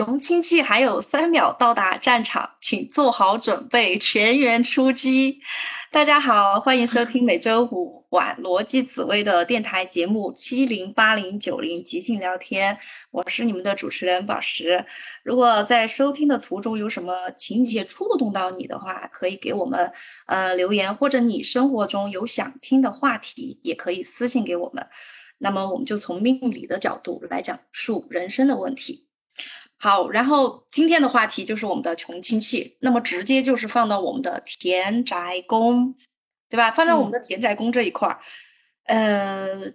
熊亲戚还有三秒到达战场，请做好准备，全员出击。大家好，欢迎收听每周五晚逻辑紫薇的电台节目七零八零九零即兴聊天，我是你们的主持人宝石。如果在收听的途中有什么情节触动到你的话，可以给我们呃留言，或者你生活中有想听的话题，也可以私信给我们。那么我们就从命理的角度来讲述人生的问题。好，然后今天的话题就是我们的穷亲戚，那么直接就是放到我们的田宅宫，对吧？放到我们的田宅宫这一块儿，呃，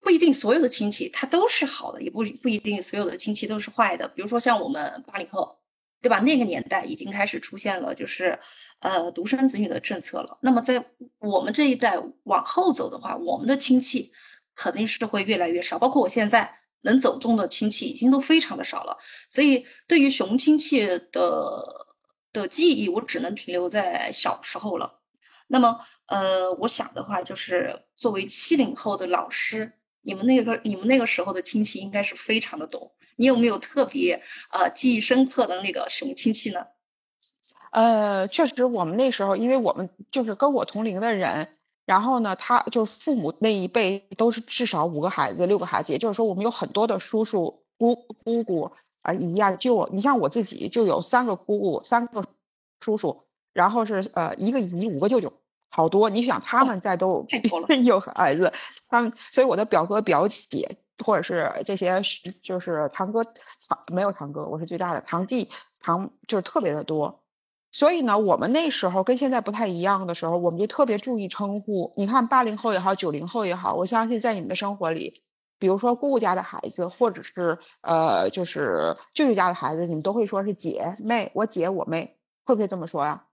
不一定所有的亲戚他都是好的，也不不一定所有的亲戚都是坏的。比如说像我们八零后，对吧？那个年代已经开始出现了就是呃独生子女的政策了。那么在我们这一代往后走的话，我们的亲戚肯定是会越来越少，包括我现在。能走动的亲戚已经都非常的少了，所以对于熊亲戚的的记忆，我只能停留在小时候了。那么，呃，我想的话，就是作为七零后的老师，你们那个你们那个时候的亲戚应该是非常的多。你有没有特别呃记忆深刻的那个熊亲戚呢？呃，确实，我们那时候，因为我们就是跟我同龄的人。然后呢，他就是父母那一辈都是至少五个孩子、六个孩子，也就是说，我们有很多的叔叔、姑姑姑啊，姨呀，就你像我自己就有三个姑姑、三个叔叔，然后是呃一个姨、五个舅舅，好多。你想他们在都 有孩子，他们所以我的表哥、表姐或者是这些就是堂哥、堂没有堂哥，我是最大的堂弟、堂就是特别的多。所以呢，我们那时候跟现在不太一样的时候，我们就特别注意称呼。你看，八零后也好，九零后也好，我相信在你们的生活里，比如说姑姑家的孩子，或者是呃，就是舅舅家的孩子，你们都会说是姐妹，我姐我妹，会不会这么说呀？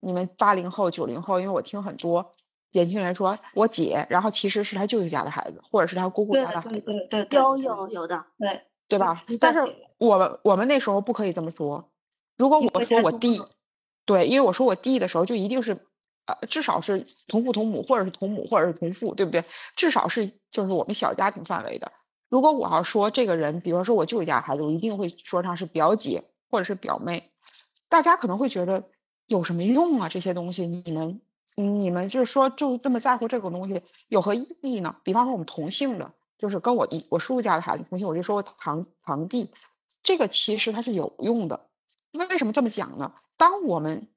你们八零后、九零后，因为我听很多年轻人说我姐，然后其实是他舅舅家的孩子，或者是他姑姑家的孩子，对对对，有有有的，对对吧？但是我们我们那时候不可以这么说。如果我说我弟，对，因为我说我弟的时候，就一定是，呃，至少是同父同母，或者是同母，或者是同父，对不对？至少是就是我们小家庭范围的。如果我要说这个人，比如说我舅舅家孩子，我一定会说他是表姐或者是表妹。大家可能会觉得有什么用啊？这些东西，你们，你们就是说就这么在乎这个东西，有何意义呢？比方说我们同姓的，就是跟我我叔叔家的孩子同姓，我就说我堂堂弟，这个其实它是有用的。为什么这么讲呢？当我们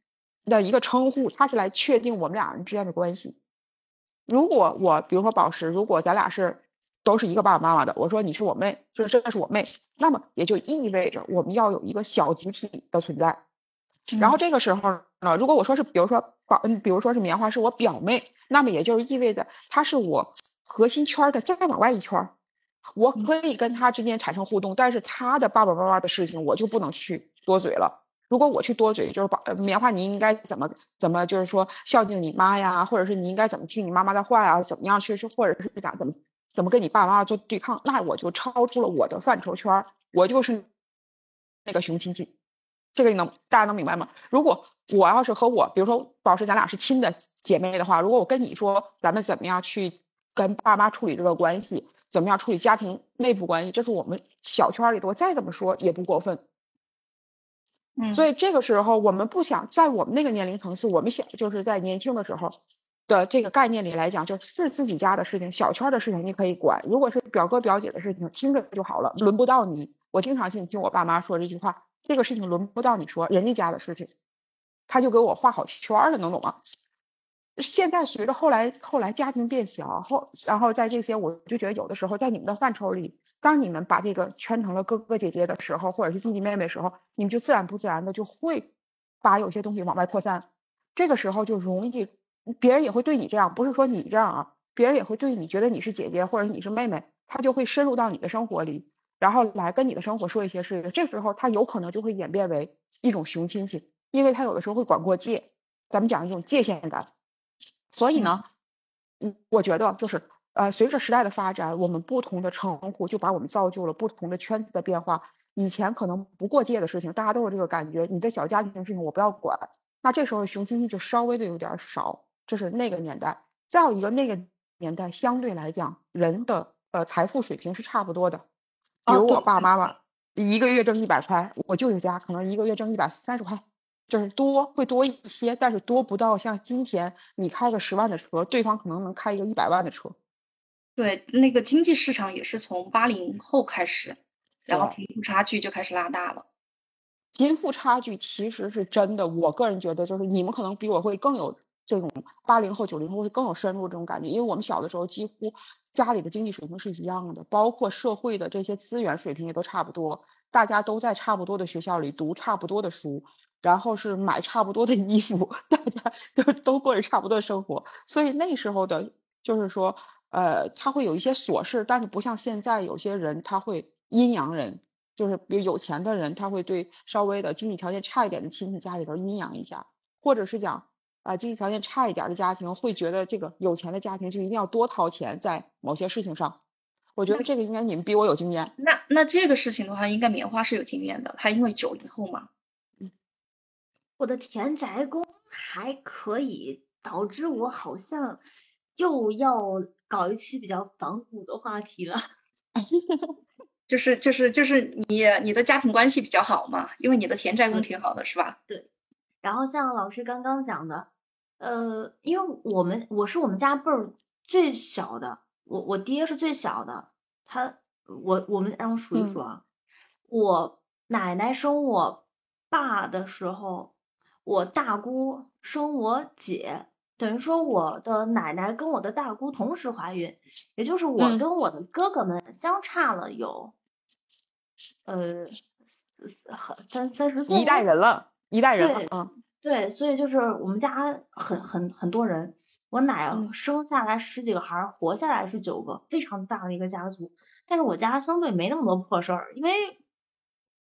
的一个称呼，它是来确定我们俩人之间的关系。如果我，比如说宝石，如果咱俩是都是一个爸爸妈妈的，我说你是我妹，就是这是我妹，那么也就意味着我们要有一个小集体的存在。然后这个时候呢，如果我说是，比如说宝，嗯，比如说是棉花是我表妹，那么也就是意味着她是我核心圈的再往外一圈。我可以跟她之间产生互动，但是她的爸爸妈妈的事情我就不能去多嘴了。如果我去多嘴，就是把棉花，你应该怎么怎么，就是说孝敬你妈呀，或者是你应该怎么听你妈妈的话呀，怎么样去，或者是咋怎么怎么跟你爸妈做对抗，那我就超出了我的范畴圈我就是那个熊亲戚。这个你能大家能明白吗？如果我要是和我，比如说宝石，咱俩是亲的姐妹的话，如果我跟你说咱们怎么样去。跟爸妈处理这个关系，怎么样处理家庭内部关系？这是我们小圈里的，我再怎么说也不过分。所以这个时候我们不想在我们那个年龄层次，我们想就是在年轻的时候的这个概念里来讲，就是自己家的事情、小圈的事情你可以管。如果是表哥表姐的事情，听着就好了，轮不到你。我经常性听我爸妈说这句话：这个事情轮不到你说，人家家的事情，他就给我画好圈了，能懂吗？现在随着后来后来家庭变小后，然后在这些我就觉得有的时候在你们的范畴里，当你们把这个圈成了哥哥姐姐的时候，或者是弟弟妹妹的时候，你们就自然不自然的就会把有些东西往外扩散。这个时候就容易别人也会对你这样，不是说你这样啊，别人也会对你觉得你是姐姐或者你是妹妹，他就会深入到你的生活里，然后来跟你的生活说一些事情。这时候他有可能就会演变为一种熊亲戚，因为他有的时候会管过界。咱们讲一种界限感。所以呢，嗯，我觉得就是，呃，随着时代的发展，我们不同的称呼就把我们造就了不同的圈子的变化。以前可能不过界的事情，大家都有这个感觉，你的小家庭的事情我不要管。那这时候熊亲戚就稍微的有点少，这是那个年代。再有一个那个年代相对来讲，人的呃财富水平是差不多的。比如我爸爸妈妈，一个月挣一百块，我舅舅家可能一个月挣一百三十块，就是多会多一些，但是多不到像今天你开个十万的车，对方可能能开一个一百万的车。对，那个经济市场也是从八零后开始，然后贫富差距就开始拉大了。贫富差距其实是真的，我个人觉得就是你们可能比我会更有这种八零后、九零后会更有深入这种感觉，因为我们小的时候几乎家里的经济水平是一样的，包括社会的这些资源水平也都差不多，大家都在差不多的学校里读差不多的书，然后是买差不多的衣服，大家都都过着差不多的生活，所以那时候的，就是说。呃，他会有一些琐事，但是不像现在有些人，他会阴阳人，就是比如有钱的人，他会对稍微的经济条件差一点的亲戚家里头阴阳一下，或者是讲啊，经济条件差一点的家庭会觉得这个有钱的家庭就一定要多掏钱在某些事情上。我觉得这个应该你们比我有经验。那那这个事情的话，应该棉花是有经验的，他因为九零后嘛。嗯，我的田宅宫还可以，导致我好像又要。搞一期比较反骨的话题了，就是就是就是你你的家庭关系比较好嘛，因为你的田宅宫挺好的，是吧？对。然后像老师刚刚讲的，呃，因为我们我是我们家辈儿最小的，我我爹是最小的，他我我们让我数一数啊，我奶奶生我爸的时候，我大姑生我姐。等于说，我的奶奶跟我的大姑同时怀孕，也就是我跟我的哥哥们相差了有，呃，三三十岁，一代人了，一代人了，嗯，对，所以就是我们家很很很多人，我奶生下来十几个孩儿，活下来是九个，非常大的一个家族。但是我家相对没那么多破事儿，因为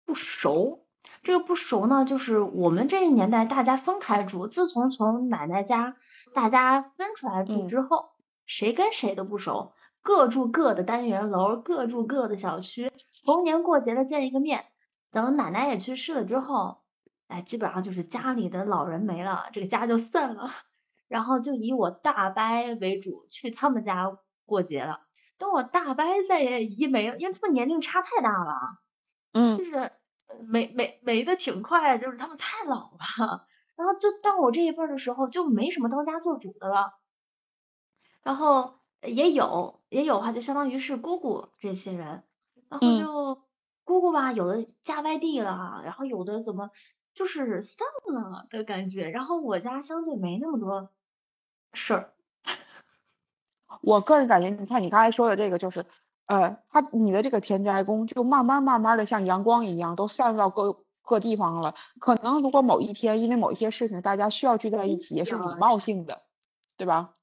不熟。这个不熟呢，就是我们这一年代大家分开住，自从从奶奶家。大家分出来住之后，谁跟谁都不熟，各住各的单元楼，各住各的小区，逢年过节的见一个面。等奶奶也去世了之后，哎，基本上就是家里的老人没了，这个家就散了。然后就以我大伯为主去他们家过节了。等我大伯再也一没了，因为他们年龄差太大了，嗯，就是没没没的挺快，就是他们太老了。然后就到我这一辈儿的时候，就没什么当家做主的了。然后也有也有哈，就相当于是姑姑这些人。然后就姑姑吧，有的嫁外地了，然后有的怎么就是散了的感觉。然后我家相对没那么多事儿。我个人感觉，你看你刚才说的这个，就是呃，他你的这个田宅宫，就慢慢慢慢的像阳光一样，都散入到各。各地方了，可能如果某一天因为某一些事情，大家需要聚在一起，也是礼貌性的，对吧？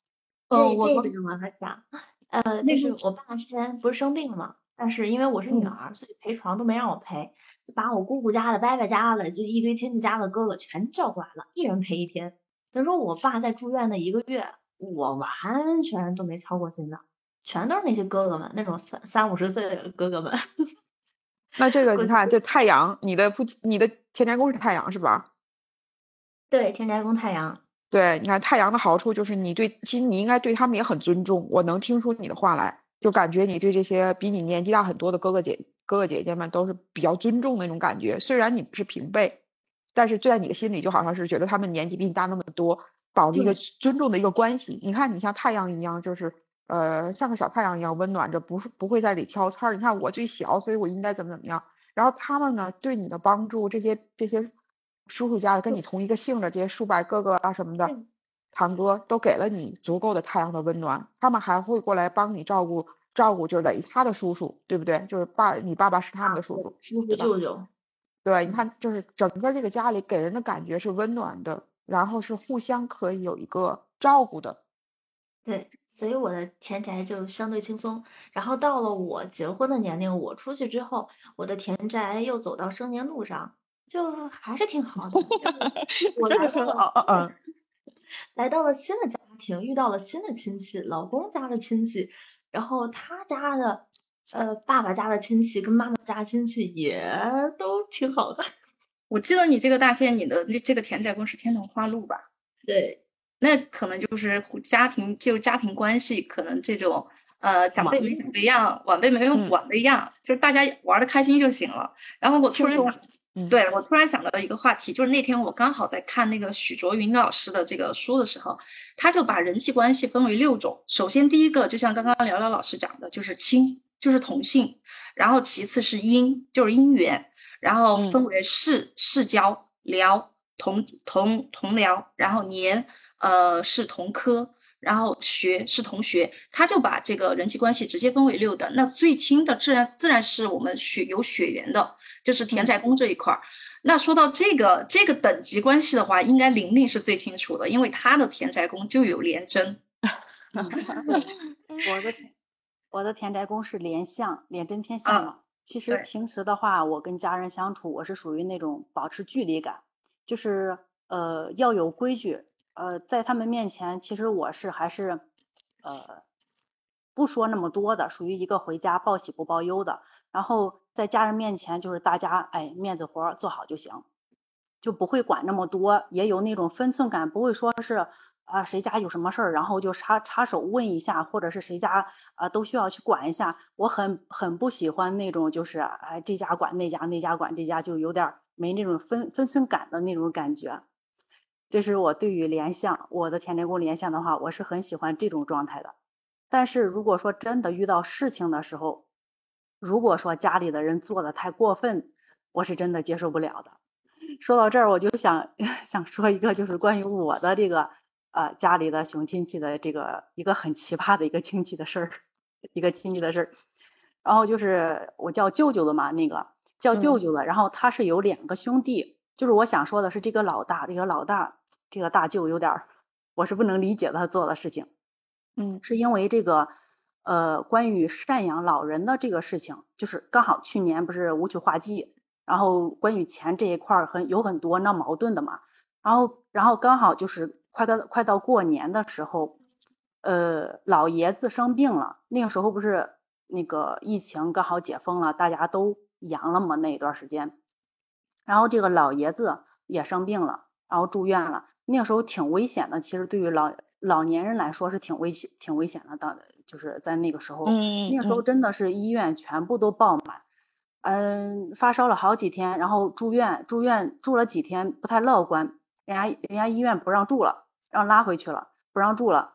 呃，我这个我讲，呃，就是我爸之前不是生病了嘛，但是因为我是女儿，所以陪床都没让我陪，就把我姑姑家的、伯伯家的，就一堆亲戚家的哥哥全叫过来了，一人陪一天。等于说我爸在住院的一个月，我完全都没操过心的，全都是那些哥哥们，那种三三五十岁的哥哥们。那这个你看，这太阳，你的父你的田宅宫是太阳是吧？对，田宅宫太阳。对，你看太阳的好处就是你对，其实你应该对他们也很尊重。我能听出你的话来，就感觉你对这些比你年纪大很多的哥哥姐哥哥姐姐们都是比较尊重那种感觉。虽然你是平辈，但是就在你的心里就好像是觉得他们年纪比你大那么多，保持一个尊重的一个关系。你看你像太阳一样，就是。呃，像个小太阳一样温暖着，不是不会在里挑刺儿。你看我最小，所以我应该怎么怎么样。然后他们呢，对你的帮助，这些这些叔叔家的跟你同一个姓的这些叔伯哥哥啊什么的，堂哥都给了你足够的太阳的温暖。他们还会过来帮你照顾照顾，就是雷他的叔叔，对不对？就是爸，你爸爸是他们的叔叔，叔叔舅舅。对，你看，就是整个这个家里给人的感觉是温暖的，然后是互相可以有一个照顾的。对。所以我的田宅就相对轻松，然后到了我结婚的年龄，我出去之后，我的田宅又走到生年路上，就还是挺好的。我来到了，来到了新的家庭，遇到了新的亲戚，老公家的亲戚，然后他家的，呃，爸爸家的亲戚跟妈妈家亲戚也 都挺好的。我记得你这个大仙，你的那这个田宅宫是天童花路吧？对。那可能就是家庭，就家庭关系，可能这种呃，长辈没长辈样，晚辈没有晚辈样，就是大家玩的开心就行了。然后我突然。对我突然想到一个话题，就是那天我刚好在看那个许卓云老师的这个书的时候，他就把人际关系分为六种。首先第一个，就像刚刚聊聊老师讲的，就是亲，就是同性；然后其次是姻，就是姻缘；然后分为世，世交；聊，同同同僚；然后年，呃，是同科。然后学是同学，他就把这个人际关系直接分为六等。那最亲的自然自然是我们血有血缘的，就是田宅宫这一块儿。那说到这个这个等级关系的话，应该玲玲是最清楚的，因为她的田宅宫就有廉贞。我的我的田宅宫是廉相，廉贞天相嘛。其实平时的话，我跟家人相处，我是属于那种保持距离感，就是呃要有规矩。呃，在他们面前，其实我是还是，呃，不说那么多的，属于一个回家报喜不报忧的。然后在家人面前，就是大家哎面子活做好就行，就不会管那么多，也有那种分寸感，不会说是啊谁家有什么事儿，然后就插插手问一下，或者是谁家啊都需要去管一下。我很很不喜欢那种就是哎这家管那家那家管这家，就有点没那种分分寸感的那种感觉。这是我对于联想我的田宅宫联想的话，我是很喜欢这种状态的。但是如果说真的遇到事情的时候，如果说家里的人做的太过分，我是真的接受不了的。说到这儿，我就想 想说一个，就是关于我的这个呃家里的熊亲戚的这个一个很奇葩的一个亲戚的事儿，一个亲戚的事儿。然后就是我叫舅舅的嘛，那个叫舅舅的，然后他是有两个兄弟。就是我想说的是，这个老大，这个老大，这个大舅有点儿，我是不能理解他做的事情。嗯，是因为这个，呃，关于赡养老人的这个事情，就是刚好去年不是五曲化季，然后关于钱这一块儿很有很多闹矛盾的嘛。然后，然后刚好就是快到快到过年的时候，呃，老爷子生病了。那个时候不是那个疫情刚好解封了，大家都阳了嘛那一段时间。然后这个老爷子也生病了，然后住院了。那个时候挺危险的，其实对于老老年人来说是挺危险、挺危险的。到就是在那个时候，那个时候真的是医院全部都爆满，嗯，发烧了好几天，然后住院，住院住了几天不太乐观，人家人家医院不让住了，让拉回去了，不让住了，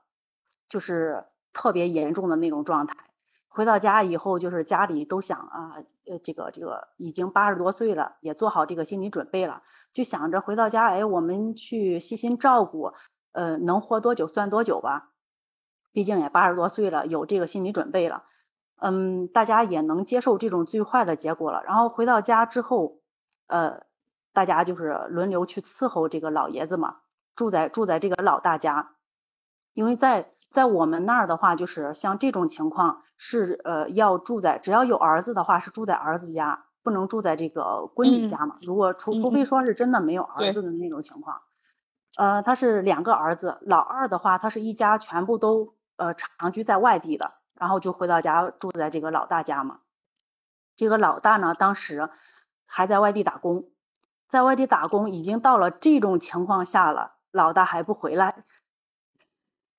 就是特别严重的那种状态。回到家以后，就是家里都想啊，呃，这个这个已经八十多岁了，也做好这个心理准备了，就想着回到家，哎，我们去细心照顾，呃，能活多久算多久吧，毕竟也八十多岁了，有这个心理准备了，嗯，大家也能接受这种最坏的结果了。然后回到家之后，呃，大家就是轮流去伺候这个老爷子嘛，住在住在这个老大家，因为在。在我们那儿的话，就是像这种情况是呃要住在，只要有儿子的话是住在儿子家，不能住在这个闺女家嘛。如果除除非说是真的没有儿子的那种情况，呃，他是两个儿子，老二的话他是一家全部都呃长居在外地的，然后就回到家住在这个老大家嘛。这个老大呢，当时还在外地打工，在外地打工已经到了这种情况下了，老大还不回来。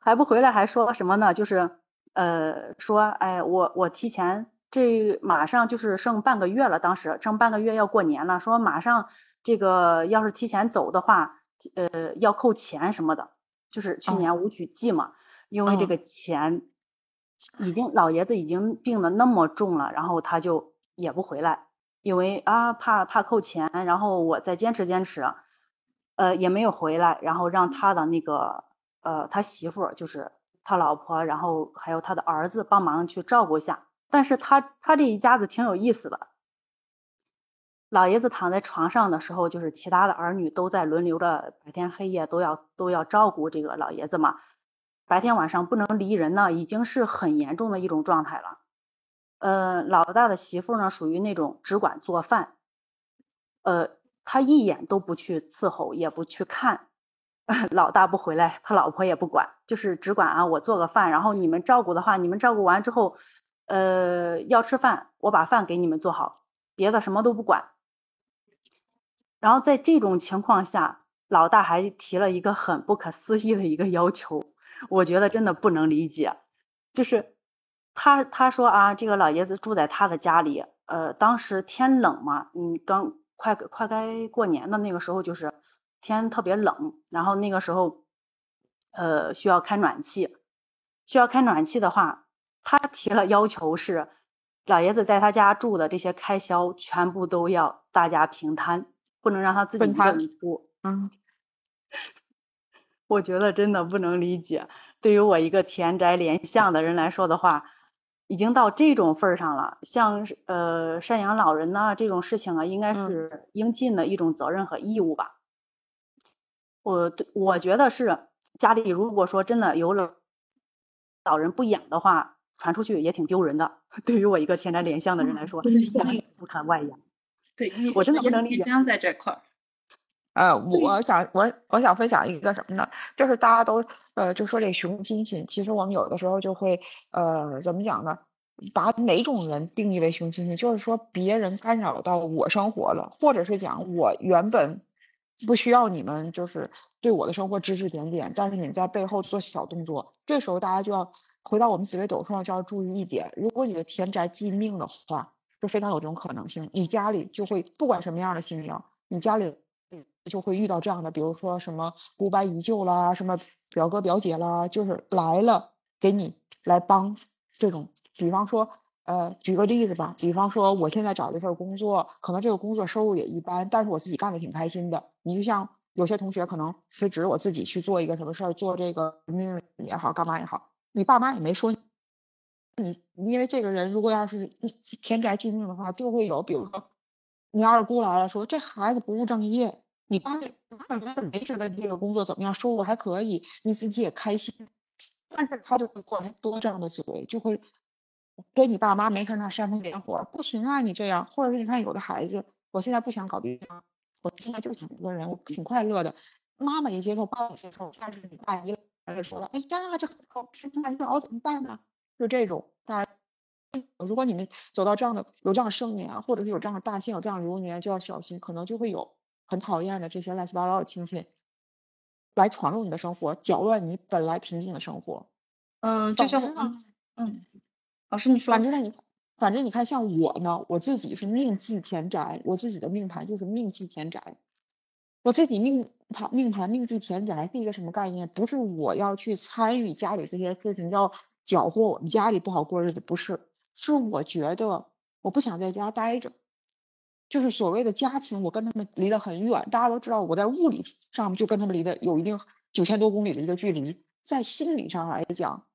还不回来，还说什么呢？就是，呃，说，哎，我我提前，这马上就是剩半个月了，当时剩半个月要过年了，说马上这个要是提前走的话，呃，要扣钱什么的，就是去年五曲季嘛，因为这个钱已经老爷子已经病的那么重了，然后他就也不回来，因为啊怕怕扣钱，然后我再坚持坚持，呃，也没有回来，然后让他的那个。呃，他媳妇就是他老婆，然后还有他的儿子帮忙去照顾一下。但是他他这一家子挺有意思的。老爷子躺在床上的时候，就是其他的儿女都在轮流着白天黑夜都要都要照顾这个老爷子嘛。白天晚上不能离人呢，已经是很严重的一种状态了。呃，老大的媳妇呢，属于那种只管做饭，呃，他一眼都不去伺候，也不去看。老大不回来，他老婆也不管，就是只管啊，我做个饭，然后你们照顾的话，你们照顾完之后，呃，要吃饭，我把饭给你们做好，别的什么都不管。然后在这种情况下，老大还提了一个很不可思议的一个要求，我觉得真的不能理解，就是他他说啊，这个老爷子住在他的家里，呃，当时天冷嘛，嗯，刚快快该过年的那个时候，就是天特别冷，然后那个时候，呃，需要开暖气，需要开暖气的话，他 提了要求是，老爷子在他家住的这些开销全部都要大家平摊，不能让他自己一个人出。嗯，我觉得真的不能理解，对于我一个田宅连巷的人来说的话。已经到这种份儿上了，像呃赡养老人呐这种事情啊，应该是应尽的一种责任和义务吧。我对我觉得是家里如果说真的有老老人不养的话，传出去也挺丢人的。对于我一个田宅连相的人来说，不看外养。对，我真的不能理解。在这块儿。呃，我想我我想分享一个什么呢？就是大家都呃就说这熊亲亲，其实我们有的时候就会呃怎么讲呢？把哪种人定义为熊亲亲？就是说别人干扰到我生活了，或者是讲我原本不需要你们就是对我的生活指指点点，但是你在背后做小动作，这时候大家就要回到我们紫微斗数上就要注意一点：如果你的田宅忌命的话，就非常有这种可能性，你家里就会不管什么样的星耀，你家里。就会遇到这样的，比如说什么姑伯姨舅啦，什么表哥表姐啦，就是来了给你来帮这种。比方说，呃，举个例子吧，比方说我现在找了一份工作，可能这个工作收入也一般，但是我自己干的挺开心的。你就像有些同学可能辞职，我自己去做一个什么事儿，做这个命也好，干嘛也好，你爸妈也没说你，因为这个人如果要是天宅巨命的话，就会有，比如说你二姑来了，说这孩子不务正业。你爸妈没觉得这个工作怎么样，收入还可以，你自己也开心，但是他就会过来多这样的嘴，就会对你爸妈没事那煽风点火，不行啊你这样，或者是你看有的孩子，我现在不想搞对象，我现在就想一个人，我挺快乐的，妈妈也接受，爸爸也接受，但是你大姨来了说了，哎呀这孩子怎么办呢？就这种，大家如果你们走到这样的有这样的盛年，或者是有这样的大限，有这样的流年，就要小心，可能就会有。很讨厌的这些乱七八糟的亲戚，来闯入你的生活，搅乱你本来平静的生活。嗯，就像嗯嗯，老师你说，反正你，反正你看，像我呢，我自己是命忌田宅，我自己的命盘就是命忌田宅。我自己命盘命盘命忌田宅是一个什么概念？不是我要去参与家里这些事情，要搅和我们家里不好过日子，不是，是我觉得我不想在家待着。就是所谓的家庭，我跟他们离得很远。大家都知道，我在物理上就跟他们离得有一定九千多公里的一个距离。在心理上来讲，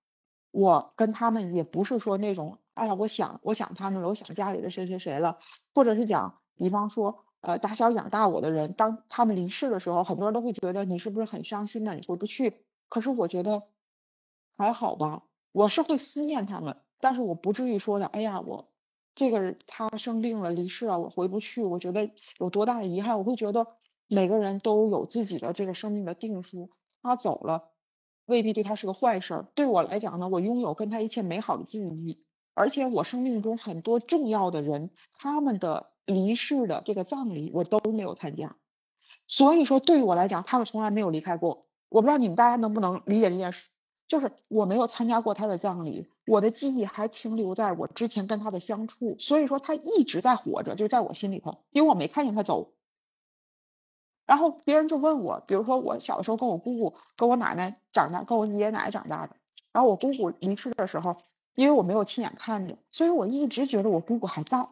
我跟他们也不是说那种，哎呀，我想我想他们了，我想家里的谁谁谁了，或者是讲，比方说，呃，打小养大我的人，当他们离世的时候，很多人都会觉得你是不是很伤心呢？你回不去。可是我觉得还好吧，我是会思念他们，但是我不至于说的，哎呀，我。这个人他生病了，离世了，我回不去，我觉得有多大的遗憾。我会觉得每个人都有自己的这个生命的定数，他走了未必对他是个坏事儿。对我来讲呢，我拥有跟他一切美好的记忆，而且我生命中很多重要的人，他们的离世的这个葬礼我都没有参加，所以说对于我来讲，他们从来没有离开过。我不知道你们大家能不能理解这件事。就是我没有参加过他的葬礼，我的记忆还停留在我之前跟他的相处，所以说他一直在活着，就在我心里头，因为我没看见他走。然后别人就问我，比如说我小的时候跟我姑姑、跟我奶奶长大，跟我爷爷奶奶长大的，然后我姑姑离世的时候，因为我没有亲眼看着，所以我一直觉得我姑姑还在，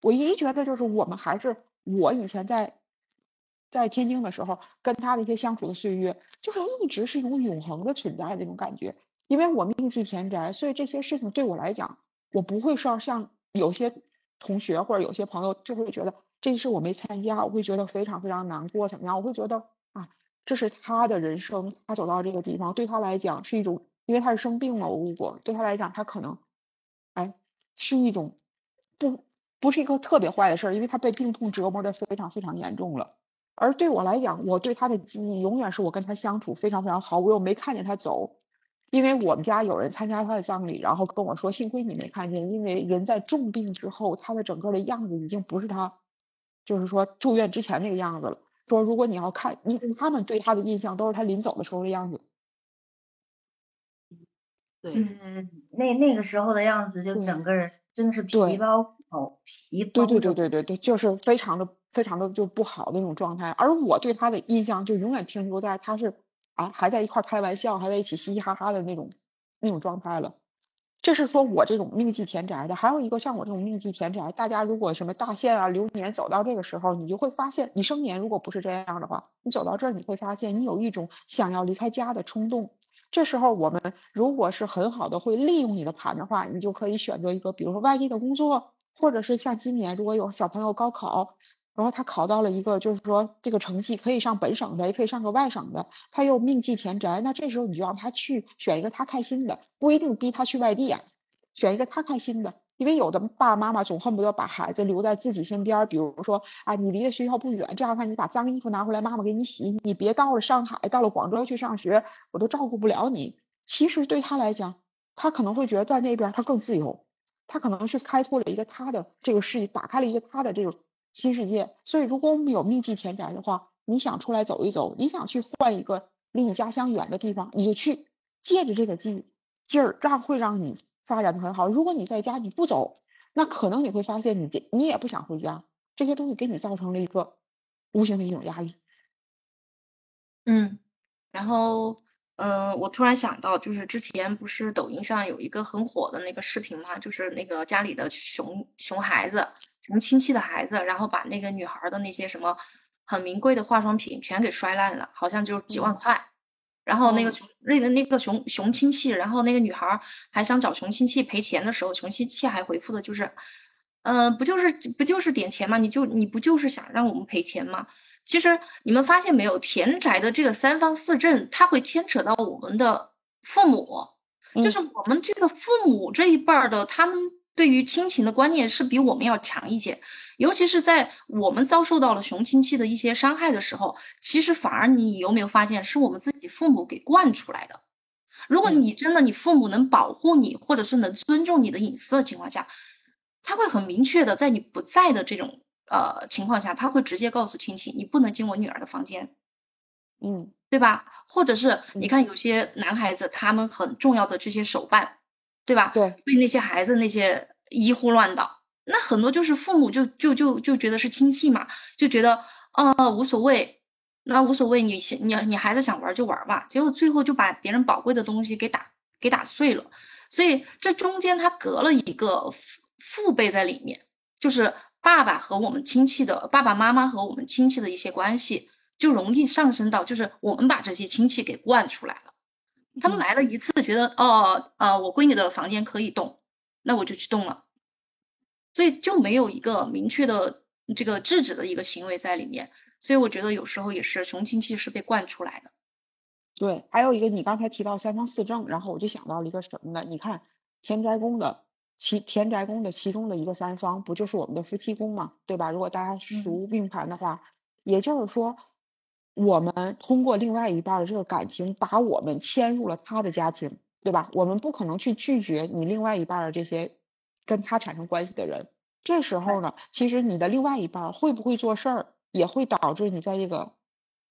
我一直觉得就是我们还是我以前在。在天津的时候，跟他的一些相处的岁月，就是一直是一种永恒的存在的那种感觉。因为我命系田宅，所以这些事情对我来讲，我不会说像有些同学或者有些朋友就会觉得这事我没参加，我会觉得非常非常难过，怎么样？我会觉得啊，这是他的人生，他走到这个地方，对他来讲是一种，因为他是生病了，如果对他来讲，他可能，哎，是一种不不是一个特别坏的事儿，因为他被病痛折磨的非常非常严重了。而对我来讲，我对他的记忆永远是我跟他相处非常非常好。我又没看见他走，因为我们家有人参加他的葬礼，然后跟我说：“幸亏你没看见，因为人在重病之后，他的整个的样子已经不是他，就是说住院之前那个样子了。说如果你要看，你他们对他的印象都是他临走的时候的样子。”对，嗯，那那个时候的样子，就整个人真的是皮包骨头，皮包。对对对对对对，就是非常的非常的就不好的那种状态。而我对他的印象就永远停留在他是啊还在一块开玩笑，还在一起嘻嘻哈哈的那种那种状态了。这是说我这种命忌田宅的，还有一个像我这种命忌田宅，大家如果什么大限啊、流年走到这个时候，你就会发现，你生年如果不是这样的话，你走到这儿你会发现，你有一种想要离开家的冲动。这时候我们如果是很好的会利用你的盘的话，你就可以选择一个，比如说外地的工作，或者是像今年如果有小朋友高考。然后他考到了一个，就是说这个成绩可以上本省的，也可以上个外省的。他又命忌田宅，那这时候你就让他去选一个他开心的，不一定逼他去外地啊，选一个他开心的。因为有的爸爸妈妈总恨不得把孩子留在自己身边，比如说啊，你离的学校不远，这样的话你把脏衣服拿回来，妈妈给你洗，你别到了上海，到了广州去上学，我都照顾不了你。其实对他来讲，他可能会觉得在那边他更自由，他可能是开拓了一个他的这个世界，打开了一个他的这种。新世界，所以如果我们有秘籍田宅的话，你想出来走一走，你想去换一个离你家乡远的地方，你就去，借着这个劲劲儿，这样会让你发展的很好。如果你在家你不走，那可能你会发现你这你也不想回家，这些东西给你造成了一个无形的一种压力。嗯，然后嗯，我突然想到，就是之前不是抖音上有一个很火的那个视频嘛，就是那个家里的熊熊孩子。什么亲戚的孩子，然后把那个女孩的那些什么很名贵的化妆品全给摔烂了，好像就是几万块。然后那个熊那个那个熊熊亲戚，然后那个女孩还想找熊亲戚赔钱的时候，熊亲戚还回复的就是，嗯，不就是不就是点钱吗？你就你不就是想让我们赔钱吗？其实你们发现没有，田宅的这个三方四正，它会牵扯到我们的父母，就是我们这个父母这一辈儿的他们。对于亲情的观念是比我们要强一些，尤其是在我们遭受到了熊亲戚的一些伤害的时候，其实反而你有没有发现，是我们自己父母给惯出来的。如果你真的你父母能保护你，或者是能尊重你的隐私的情况下，他会很明确的在你不在的这种呃情况下，他会直接告诉亲戚，你不能进我女儿的房间，嗯，对吧？或者是你看有些男孩子，他们很重要的这些手办。对吧？对，被那些孩子那些医呼乱倒，那很多就是父母就就就就觉得是亲戚嘛，就觉得呃无所谓，那无所谓，你你你孩子想玩就玩吧，结果最后就把别人宝贵的东西给打给打碎了，所以这中间他隔了一个父父辈在里面，就是爸爸和我们亲戚的爸爸妈妈和我们亲戚的一些关系，就容易上升到就是我们把这些亲戚给惯出来了。他们来了一次，觉得哦，呃，我闺女的房间可以动，那我就去动了，所以就没有一个明确的这个制止的一个行为在里面。所以我觉得有时候也是雄亲戚是被惯出来的。对，还有一个你刚才提到三方四正，然后我就想到了一个什么呢？你看田宅宫的其田宅宫的其中的一个三方，不就是我们的夫妻宫嘛，对吧？如果大家熟命盘的话，也就是说。我们通过另外一半的这个感情，把我们迁入了他的家庭，对吧？我们不可能去拒绝你另外一半的这些跟他产生关系的人。这时候呢，其实你的另外一半会不会做事儿，也会导致你在这个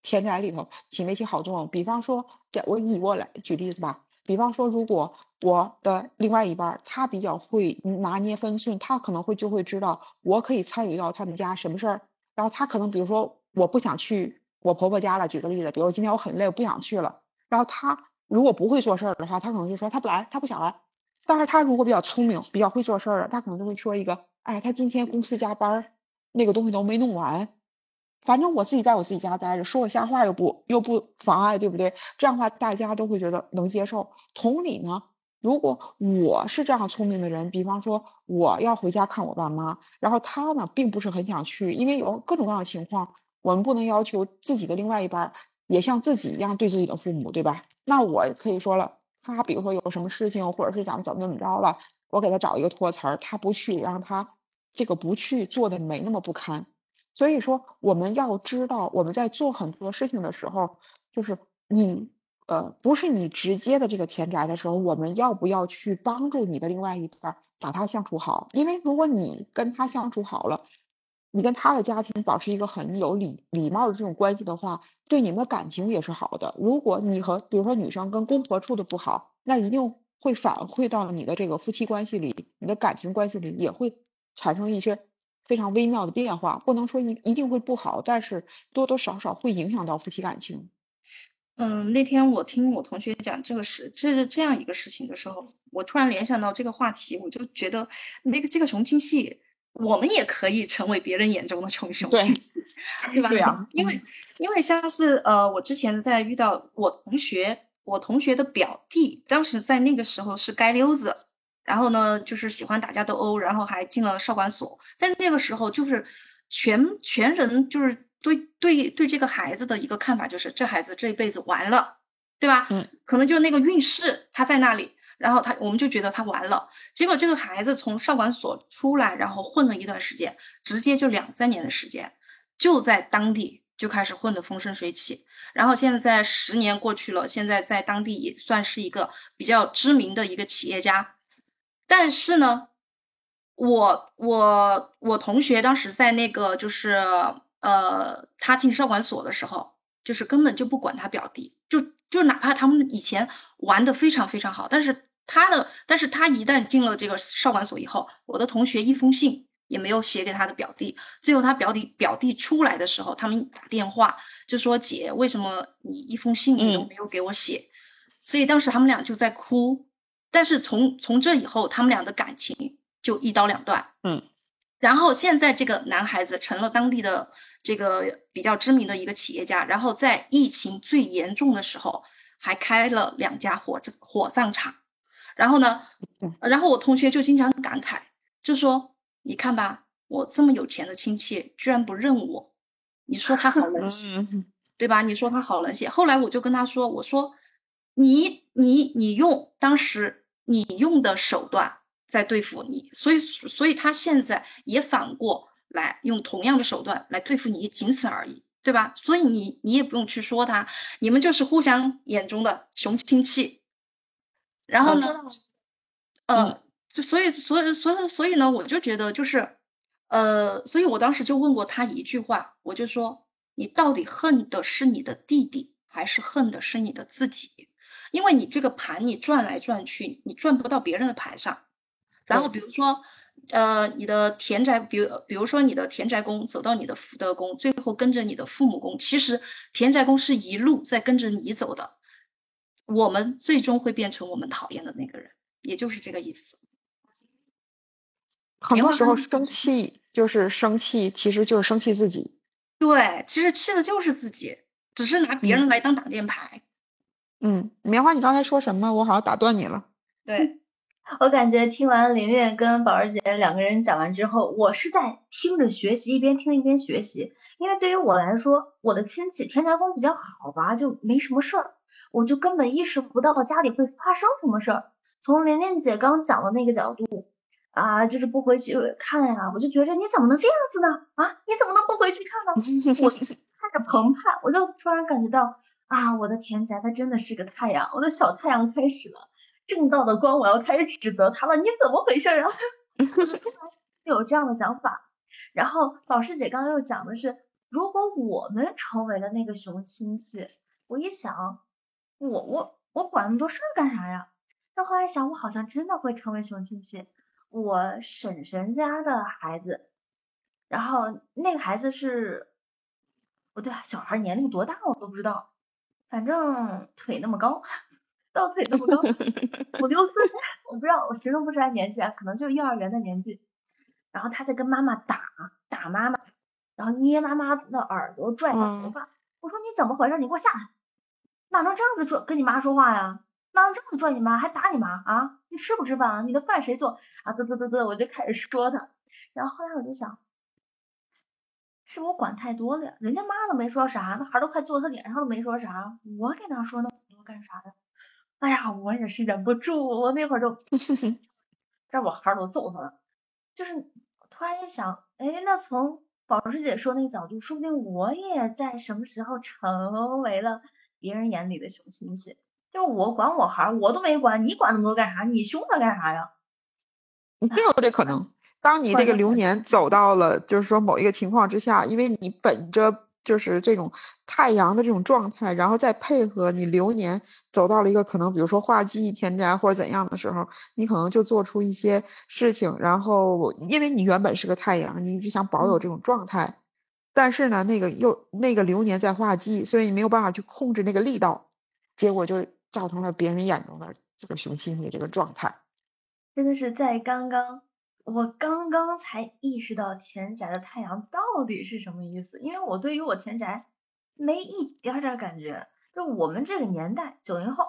田宅里头起没起好作用。比方说，我以我来举例子吧。比方说，如果我的另外一半他比较会拿捏分寸，他可能会就会知道我可以参与到他们家什么事儿。然后他可能比如说，我不想去。我婆婆家了，举个例子，比如今天我很累，我不想去了。然后他如果不会做事儿的话，他可能就说他不来，他不想来。但是他如果比较聪明，比较会做事儿他可能就会说一个，哎，他今天公司加班，那个东西都没弄完。反正我自己在我自己家待着，说我瞎话又不又不妨碍，对不对？这样的话大家都会觉得能接受。同理呢，如果我是这样聪明的人，比方说我要回家看我爸妈，然后他呢并不是很想去，因为有各种各样的情况。我们不能要求自己的另外一半也像自己一样对自己的父母，对吧？那我可以说了，他比如说有什么事情，或者是咱们怎么怎么着了，我给他找一个托词儿，他不去，让他这个不去做的没那么不堪。所以说，我们要知道，我们在做很多事情的时候，就是你呃，不是你直接的这个田宅的时候，我们要不要去帮助你的另外一半把他相处好？因为如果你跟他相处好了。你跟他的家庭保持一个很有礼礼貌的这种关系的话，对你们的感情也是好的。如果你和比如说女生跟公婆处的不好，那一定会反馈到你的这个夫妻关系里，你的感情关系里也会产生一些非常微妙的变化。不能说一一定会不好，但是多多少少会影响到夫妻感情。嗯，那天我听我同学讲这个事，这是这样一个事情的时候，我突然联想到这个话题，我就觉得那个这个雄亲戏，我们也可以成为别人眼中的雄雄亲戏，对吧？对啊，因为因为像是呃，我之前在遇到我同学，我同学的表弟，当时在那个时候是街溜子，然后呢就是喜欢打架斗殴，然后还进了少管所，在那个时候就是全全人就是。对对对，这个孩子的一个看法就是，这孩子这一辈子完了，对吧？嗯，可能就是那个运势他在那里，然后他我们就觉得他完了。结果这个孩子从少管所出来，然后混了一段时间，直接就两三年的时间，就在当地就开始混得风生水起。然后现在十年过去了，现在在当地也算是一个比较知名的一个企业家。但是呢，我我我同学当时在那个就是。呃，他进少管所的时候，就是根本就不管他表弟，就就哪怕他们以前玩的非常非常好，但是他的，但是他一旦进了这个少管所以后，我的同学一封信也没有写给他的表弟。最后他表弟表弟出来的时候，他们打电话就说：“姐，为什么你一封信你都没有给我写？”所以当时他们俩就在哭。但是从从这以后，他们俩的感情就一刀两断。嗯。然后现在这个男孩子成了当地的这个比较知名的一个企业家，然后在疫情最严重的时候还开了两家火火葬场。然后呢，然后我同学就经常感慨，就说：“你看吧，我这么有钱的亲戚居然不认我，你说他好冷 血，对吧？你说他好冷血。”后来我就跟他说：“我说你你你用当时你用的手段。”在对付你，所以所以他现在也反过来用同样的手段来对付你，仅此而已，对吧？所以你你也不用去说他，你们就是互相眼中的穷亲戚。然后呢，呃，就所以所以所以所以呢，我就觉得就是，呃，所以我当时就问过他一句话，我就说你到底恨的是你的弟弟，还是恨的是你的自己？因为你这个盘你转来转去，你转不到别人的盘上。然后比如说，呃，你的田宅，比如比如说你的田宅宫走到你的福德宫，最后跟着你的父母宫，其实田宅宫是一路在跟着你走的。我们最终会变成我们讨厌的那个人，也就是这个意思。很多时候生气就是生气，其实就是生气自己。对，其实气的就是自己，只是拿别人来当挡箭牌。嗯，棉花，你刚才说什么？我好像打断你了。对。我感觉听完林月跟宝儿姐两个人讲完之后，我是在听着学习，一边听一边学习。因为对于我来说，我的亲戚田宅宫比较好吧，就没什么事儿，我就根本意识不到家里会发生什么事儿。从琳琳姐刚讲的那个角度啊，就是不回去看呀，我就觉着你怎么能这样子呢？啊，你怎么能不回去看呢？我 看着澎湃，我就突然感觉到啊，我的田宅它真的是个太阳，我的小太阳开始了。正道的光，我要开始指责他了，你怎么回事啊？有这样的想法。然后老师姐刚刚又讲的是，如果我们成为了那个熊亲戚，我一想，我我我管那么多事儿干啥呀？但后来想，我好像真的会成为熊亲戚。我婶婶家的孩子，然后那个孩子是，不对啊，小孩年龄多大我都不知道，反正腿那么高。到腿那么高，五六岁，我不知道，我形容不出来年纪啊，可能就是幼儿园的年纪。然后他在跟妈妈打打妈妈，然后捏妈妈的耳朵，拽她头发。我说你怎么回事？你给我下来！哪能这样子拽跟你妈说话呀？哪能这样子拽你妈，还打你妈啊？你吃不吃饭啊？你的饭谁做啊？嘚嘚嘚嘚，我就开始说他。然后后来我就想，是我管太多了呀？人家妈都没说啥，那孩都快坐他脸上都没说啥，我给他说那么多干啥呀？哎呀，我也是忍不住，我那会儿就 让我孩儿都揍他了。就是突然一想，哎，那从宝石姐说那个角度，说不定我也在什么时候成为了别人眼里的熊亲戚。就我管我孩儿，我都没管，你管那么多干啥？你凶他干啥呀？真有这可能。当你这个流年走到了，就是说某一个情况之下，因为你本着就是这种太阳的这种状态，然后再配合你流年走到了一个可能，比如说化忌天灾或者怎样的时候，你可能就做出一些事情，然后因为你原本是个太阳，你一直想保有这种状态，但是呢，那个又那个流年在化忌，所以你没有办法去控制那个力道，结果就造成了别人眼中的这个雄心的这个状态。真的是在刚刚。我刚刚才意识到田宅的太阳到底是什么意思，因为我对于我田宅没一点点感觉。就我们这个年代，九零后，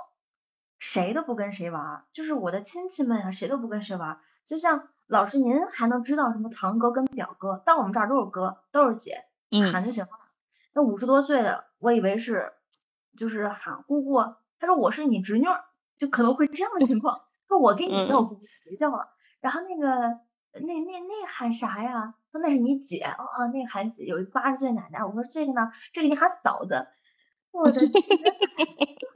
谁都不跟谁玩，就是我的亲戚们啊，谁都不跟谁玩。就像老师您还能知道什么堂哥跟表哥，到我们这儿都是哥，都是姐，喊就行了。那五十多岁的，我以为是就是喊姑姑，他说我是你侄女，就可能会这样的情况。说我给你叫姑姑，别叫了。然后那个。那那那喊啥呀？说那是你姐哦哦，那个喊姐，有一八十岁奶奶。我说这个呢，这个你喊嫂子。我的天，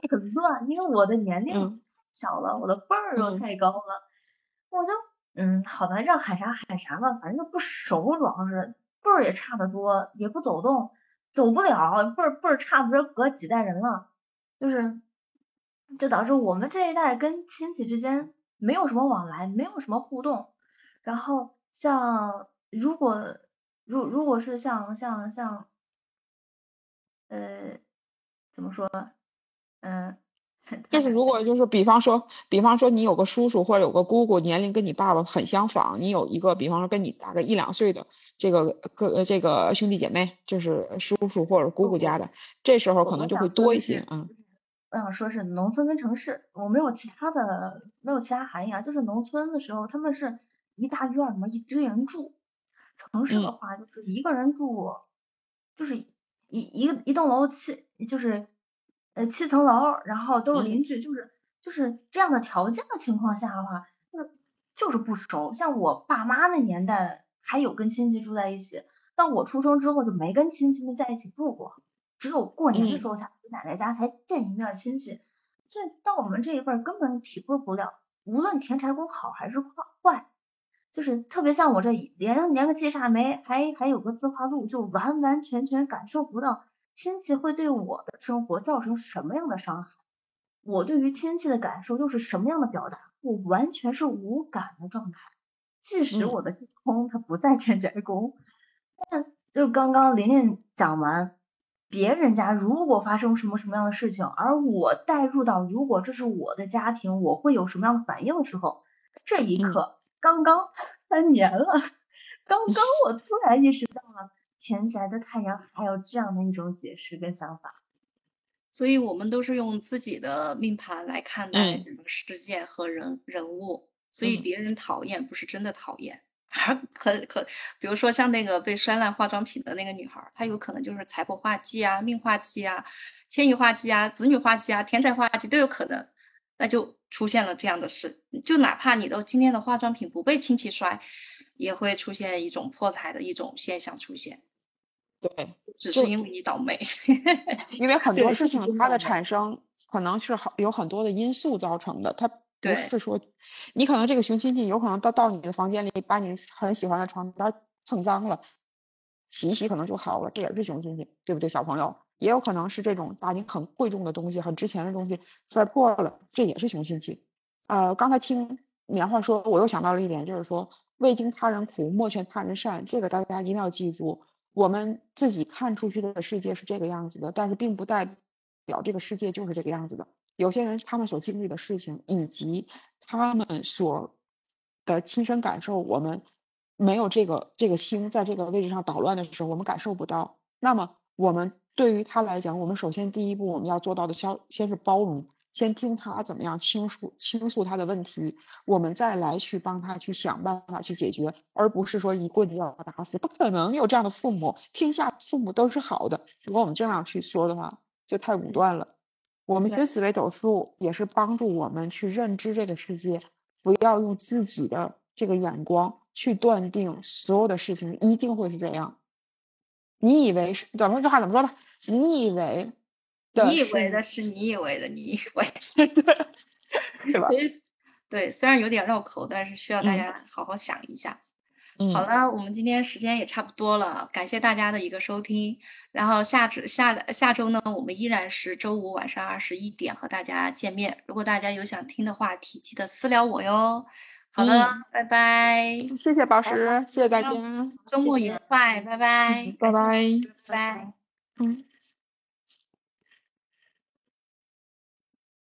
很乱，因为我的年龄小了，我的辈儿又太高了。我就嗯，好吧，让喊啥喊啥吧，反正就不熟，主要是辈儿也差得多，也不走动，走不了，辈儿辈儿差不多隔几代人了，就是，就导致我们这一代跟亲戚之间没有什么往来，没有什么互动。然后像如果如如果是像像像，呃，怎么说？嗯，就是如果就是比方说，比方说你有个叔叔或者有个姑姑，年龄跟你爸爸很相仿，你有一个比方说跟你大概一两岁的这个个这个兄弟姐妹，就是叔叔或者姑姑家的，这时候可能就会多一些。啊，我想说是农村跟城市，我没有其他的没有其他含义啊，就是农村的时候他们是。一大院儿里面一堆人住，城市的话就是一个人住，就是一一个一栋楼七就是呃七层楼，然后都是邻居，就是就是这样的条件的情况下的话，就是就是不熟。像我爸妈那年代还有跟亲戚住在一起，到我出生之后就没跟亲戚们在一起住过，只有过年的时候才回奶奶家才见一面亲戚，所以到我们这一辈根本体会不了，无论田柴宫好还是坏。就是特别像我这连连个记煞没，还还有个自化禄，就完完全全感受不到亲戚会对我的生活造成什么样的伤害。我对于亲戚的感受又是什么样的表达？我完全是无感的状态。即使我的天空它不在天宅宫，但就刚刚琳琳讲完，别人家如果发生什么什么样的事情，而我带入到如果这是我的家庭，我会有什么样的反应的时候，这一刻。刚刚 三年了，刚刚 我突然意识到了田宅的太阳还有这样的一种解释跟想法，所以我们都是用自己的命盘来看待这个事件和人人物，所以别人讨厌不是真的讨厌，而可可，比如说像那个被摔烂化妆品的那个女孩，她有可能就是财帛化忌啊、命化忌啊、迁移化忌啊、子女化忌啊、田宅化忌都有可能。那就出现了这样的事，就哪怕你的今天的化妆品不被亲戚摔，也会出现一种破财的一种现象出现。对，只是因为你倒霉。因为很多事情它的产生可能是好有很多的因素造成的，它不是说你可能这个熊亲戚有可能到到你的房间里把你很喜欢的床单蹭脏了，洗一洗可能就好了，这也是熊亲戚，对不对，小朋友？也有可能是这种把你很贵重的东西、很值钱的东西摔破了，这也是雄心气。呃，刚才听棉花说，我又想到了一点，就是说未经他人苦，莫劝他人善。这个大家一定要记住。我们自己看出去的世界是这个样子的，但是并不代表这个世界就是这个样子的。有些人他们所经历的事情，以及他们所的亲身感受，我们没有这个这个心在这个位置上捣乱的时候，我们感受不到。那么我们。对于他来讲，我们首先第一步我们要做到的，先先是包容，先听他怎么样倾诉倾诉他的问题，我们再来去帮他去想办法去解决，而不是说一棍子要打死。不可能有这样的父母，天下父母都是好的。如果我们这样去说的话，就太武断了。我们学紫微斗数也是帮助我们去认知这个世界，不要用自己的这个眼光去断定所有的事情一定会是这样。你以为是怎么这话怎么说的？你以为，你以为的是你以为的，你以为 对 对吧？对，虽然有点绕口，但是需要大家好好想一下。好了，我们今天时间也差不多了，感谢大家的一个收听。然后下周下下周呢，我们依然是周五晚上二十一点和大家见面。如果大家有想听的话题，记得私聊我哟。好了，拜拜。谢谢宝石，谢谢大家，周末愉快，拜拜，拜拜，拜拜，嗯。